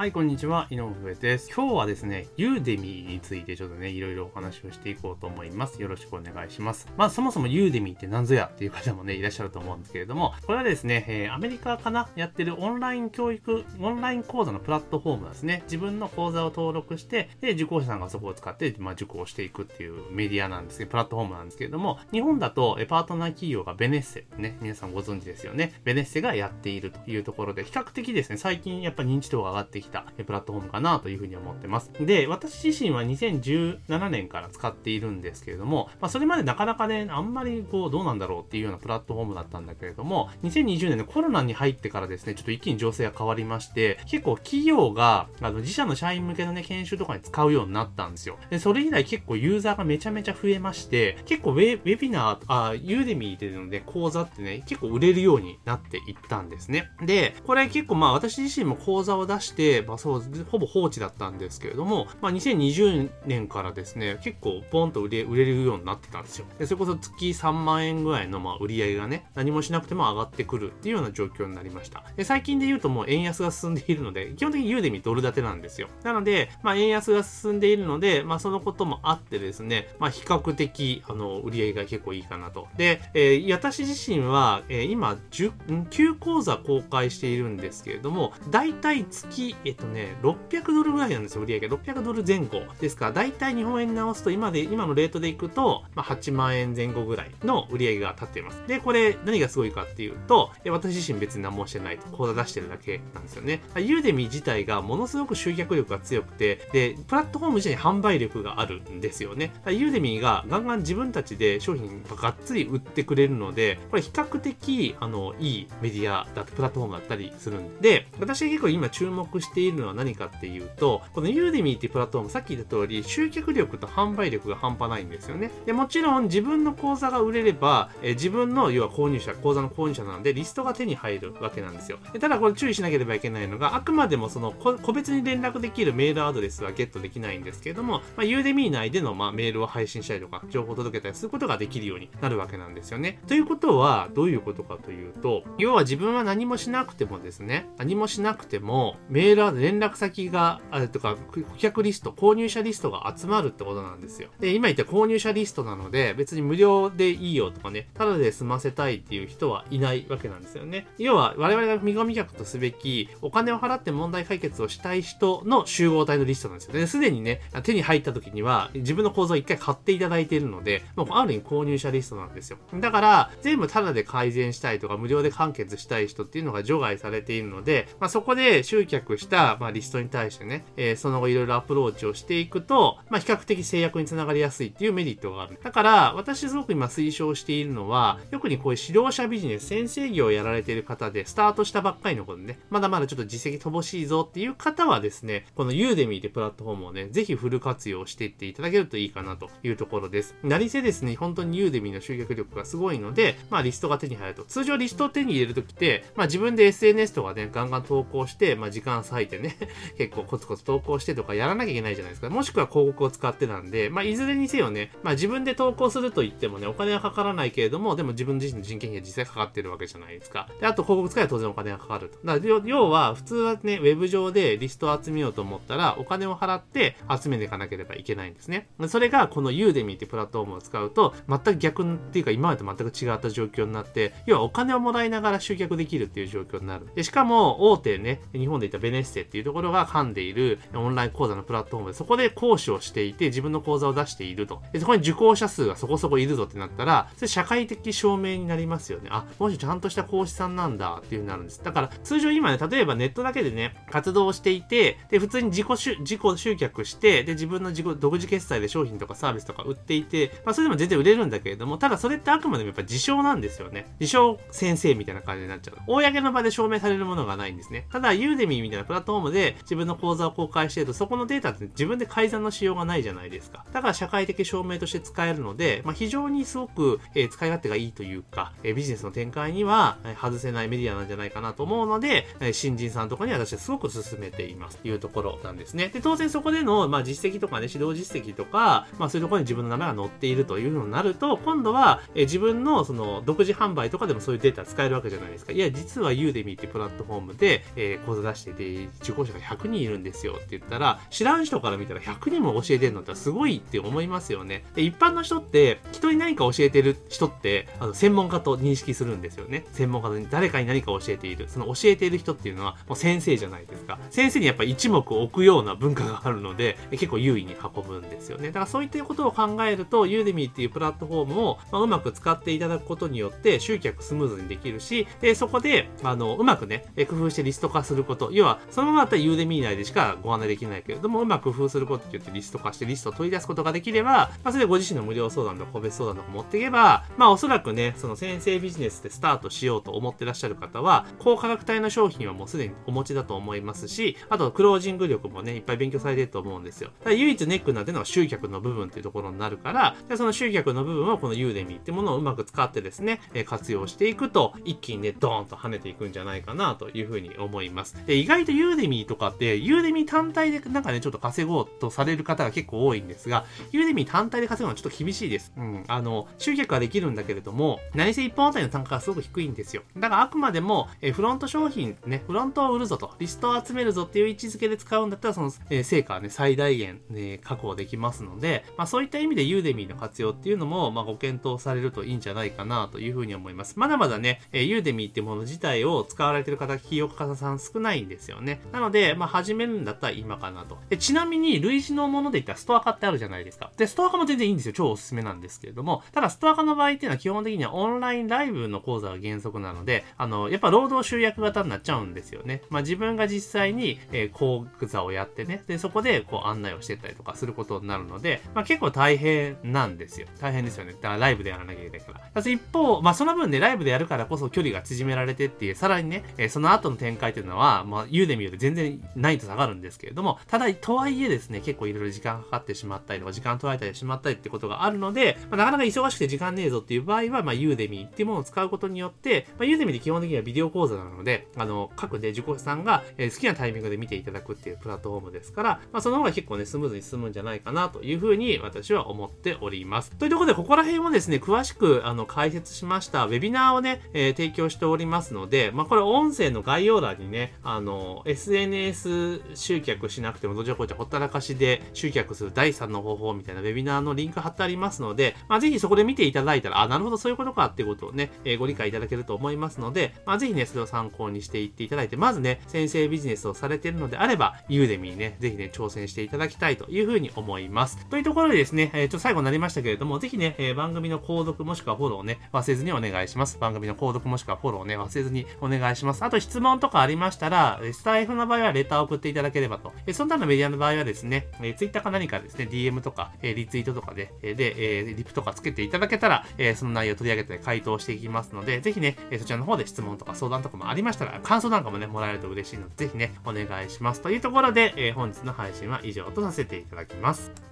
はい、こんにちは。井上です。今日はですね、ユーデミーについてちょっとね、いろいろお話をしていこうと思います。よろしくお願いします。まあ、そもそもユーデミーって何ぞやっていう方もね、いらっしゃると思うんですけれども、これはですね、えー、アメリカかなやってるオンライン教育、オンライン講座のプラットフォームですね。自分の講座を登録して、で、受講者さんがそこを使って、まあ、受講していくっていうメディアなんですけど、プラットフォームなんですけれども、日本だと、パートナー企業がベネッセ、ね、皆さんご存知ですよね。ベネッセがやっているというところで、比較的ですね、最近やっぱ認知度が上がってきてたプラットフォームかなというふうに思ってます。で、私自身は2017年から使っているんですけれども、まあ、それまでなかなかね、あんまりこう、どうなんだろうっていうようなプラットフォームだったんだけれども、2020年のコロナに入ってからですね、ちょっと一気に情勢が変わりまして、結構企業が、あの、自社の社員向けのね、研修とかに使うようになったんですよ。で、それ以来結構ユーザーがめちゃめちゃ増えまして、結構ウェウェビナー、あ、ユーデミーでのね、講座ってね、結構売れるようになっていったんですね。で、これ結構まあ私自身も講座を出して、まあそう、ほぼ放置だったんですけれども、まあ、2020年からですね、結構ポンと売れ売れるようになってたんですよ。でそれこそ月3万円ぐらいのまあ売り上げがね、何もしなくても上がってくるっていうような状況になりました。で最近で言うともう円安が進んでいるので、基本的にユーデミドル建てなんですよ。なので、まあ、円安が進んでいるので、まあ、そのこともあってですね、まあ、比較的、あの、売り上げが結構いいかなと。で、えー、私自身は、えー、今、9講座公開しているんですけれども、だいたい月、えっとね、600ドルぐらいなんですよ、売上げ600ドル前後ですから、だいたい日本円に直すと今で、今のレートでいくと、まあ、8万円前後ぐらいの売上が立っています。で、これ何がすごいかっていうと、私自身別に何もしてないと、講座出してるだけなんですよね。ユーデミ自体がものすごく集客力が強くて、で、プラットフォーム自体に販売力があるんですよね。ユーデミがガンガン自分たちで商品がっつり売ってくれるので、これ比較的、あの、いいメディアだと、プラットフォームだったりするんで、私結構今注目してているのは何かっていうと、このユーデミーっていうプラットフォーム、さっき言った通り、集客力と販売力が半端ないんですよね。で、もちろん自分の口座が売れれば、え自分の要は購入者、口座の購入者なので、リストが手に入るわけなんですよ。でただこれ注意しなければいけないのが、あくまでもその個別に連絡できるメールアドレスはゲットできないんですけれども、まあ、ユーデミー内での、まあ、メールを配信したりとか、情報を届けたりすることができるようになるわけなんですよね。ということは、どういうことかというと、要は自分は何もしなくてもですね、何もしなくても、メールアド連絡先が、あとか、顧客リスト、購入者リストが集まるってことなんですよ。で、今言った購入者リストなので、別に無料でいいよとかね、ただで済ませたいっていう人はいないわけなんですよね。要は、我々が見込み客とすべき、お金を払って問題解決をしたい人の集合体のリストなんですよね。すでにね、手に入った時には、自分の口座を一回買っていただいているので、もうある意味購入者リストなんですよ。だから、全部タダで改善したいとか、無料で完結したい人っていうのが除外されているので、まあ、そこで集客してた、まあ、リストに対してね、えー、その後いろいろアプローチをしていくと、まあ、比較的制約につながりやすいっていうメリットがある。だから、私すごく今推奨しているのは、特にこういう指導者ビジネス、先生業をやられている方で、スタートしたばっかりのことね、まだまだちょっと実績乏しいぞっていう方はですね、このユーデミーってプラットフォームをね、ぜひフル活用していっていただけるといいかなというところです。何せですね、本当にユーデミーの集客力がすごいので、まあリストが手に入ると。通常リストを手に入れるときって、まあ自分で SNS とかね、ガンガン投稿して、まあ時間割いてね、結構コツコツ投稿してとかやらなきゃいけないじゃないですか。もしくは広告を使ってなんで、まあいずれにせよね、まあ自分で投稿すると言ってもね、お金はかからないけれども、でも自分自身の人件費が実際かかってるわけじゃないですか。で、あと広告使えば当然お金がかかると。だから要は、普通はね、ウェブ上でリストを集めようと思ったら、お金を払って集めていかなければいけないんですね。それが、このユーデミーってプラットフォームを使うと、全く逆っていうか今までと全く違った状況になって、要はお金をもらいながら集客できるっていう状況になる。でしかも、大手ね、日本で言ったベネッセっていうところが噛んでいるオンライン講座のプラットフォームで、そこで講師をしていて、自分の講座を出していると。でそこに受講者数がそこそこいるぞってなったら、それ社会的証明になりますよね。あ、もしちゃんとした講師さんなんだっていう風になるんです。だから、通常今ね、例えばネットだけでね、活動をしていて、で、普通に自己自己集客して、で、自分の自己独自決済で商品とかサービスとか売っていて、まあ、それでも全然売れるんだけれども、ただそれってあくまでもやっぱ自称なんですよね。自称先生みたいな感じになっちゃう。公の場で証明されるものがないんですね。ただ、ユーデミーみたいなプラトームで自分の講座を公開してると、そこのデータって自分で改ざんのしようがないじゃないですか。だから社会的証明として使えるので、まあ、非常にすごく、えー、使い勝手がいいというか、えー、ビジネスの展開には、えー、外せないメディアなんじゃないかなと思うので、えー、新人さんとかに私はすごく勧めていますというところなんですね。で、当然そこでの、まあ、実績とかね、指導実績とか、まあ、そういうところに自分の名前が載っているというのになると、今度は、えー、自分のその独自販売とかでもそういうデータ使えるわけじゃないですか。いや、実はユーデミーってプラットフォームで、えー、講座出してて、受講者が100人いるんですよって言ったら、知らん人から見たら100人も教えてるのってすごいって思いますよね。で、一般の人って、人に何か教えてる人って、あの、専門家と認識するんですよね。専門家に誰かに何か教えている。その教えている人っていうのは、もう先生じゃないですか。先生にやっぱ一目置くような文化があるので、結構優位に運ぶんですよね。だからそういったことを考えると、ユーデミーっていうプラットフォームを、まあ、うまく使っていただくことによって、集客スムーズにできるし、でそこで、あの、うまくね、工夫してリスト化すること。要は、そのままだったらユーデミー内でしかご案内できないけれども、うまく工夫することって言ってリスト化してリストを取り出すことができれば、まあ、それでご自身の無料相談とか個別相談とか持っていけば、まあ、おそらくね、その先生ビジネスでスタートしようと思ってらっしゃる方は、高価格帯の商品はもうすでにお持ちだと思いますし、あと、クロージング力もね、いっぱい勉強されてると思うんですよ。だ唯一ネックなってるのは集客の部分っていうところになるから、じゃその集客の部分をこのユーデミってものをうまく使ってですね、活用していくと、一気にね、ドーンと跳ねていくんじゃないかなというふうに思います。で、意外と Udemy とかって、 Udemy 単体でなんかね、ちょっと稼ごうとされる方が結構多いんですが、 Udemy 単体で稼ぐのはちょっと厳しいです。うん。あの、集客はできるんだけれども、何せ1本あたりの単価がすごく低いんですよ。だからあくまでも、えフロント商品ね、フロントを売るぞと、リストを集めるぞっていう位置づけで使うんだったら、その、え成果はね、最大限、ね、確保できますので、まあそういった意味で Udemy の活用っていうのも、まあご検討されるといいんじゃないかなというふうに思います。まだまだね、え Udemy ってもの自体を使われてる方、起業家さん少ないんですよね。なので、まあ始めるんだったら今かなと。でちなみに、類似のもので言ったらストアカってあるじゃないですか。で、ストア化も全然いいんですよ。超おすすめなんですけれども、ただストア化の場合っていうのは基本的にはオンラインライブの講座が原則なので、あの、やっぱ労働集約型になっちゃうんですよね。まあ自分が実際に、えー、講座をやってね、で、そこでこう案内をしてたりとかすることになるので、まあ結構大変なんですよ。大変ですよね。だからライブでやらなきゃいけないから。だ一方、まあその分ね、ライブでやるからこそ距離が縮められてっていう、さらにね、えー、その後の展開っていうのは、まあ言うでみると全然ないと下がるんですけれども、ただ、とはいえですね、結構いろいろ時間かかってしまったりとか、時間取られたりしまったりってことがあるので、まあ、なかなか忙しくて時間ねえぞっていう場合は、まあ、ユーデミーっていうものを使うことによって、まあ、ユーデミーって基本的にはビデオ講座なので、あの、各ね、受講者さんが、えー、好きなタイミングで見ていただくっていうプラットフォームですから、まあ、その方が結構ね、スムーズに進むんじゃないかなというふうに私は思っております。というところで、ここら辺をですね、詳しく、あの、解説しましたウェビナーをね、えー、提供しておりますので、まあ、これ音声の概要欄にね、あの、SNS 集客しなくても、どちらこうちゃほったらかしで集客する第3の方法みたいなウェビナーのリンク貼ってありますので、まあ、ぜひそこで見ていただいたら、あ、なるほど、そういうことかっていうことをね、えー、ご理解いただけると思いますので、まあ、ぜひね、それを参考にしていっていただいて、まずね、先生ビジネスをされているのであれば、ユーデミーね、ぜひね、挑戦していただきたいというふうに思います。というところでですね、えー、ちょっと最後になりましたけれども、ぜひね、えー、番組の購読もしくはフォローをね、忘れずにお願いします。番組の購読もしくはフォローをね、忘れずにお願いします。あと質問とかありましたら、スタイフの場合はレターを送っていただければと。えその他のメディアの場合はですね、え Twitter か何かですね、DM とか、えリツイートとかで、えで、えリプとかつけていただけたら、えその内容を取り上げて回答していきますので、ぜひね、えそちらの方で質問とか相談とかもありましたら、感想なんかもね、もらえると嬉しいので、ぜひね、お願いします。というところで、え本日の配信は以上とさせていただきます。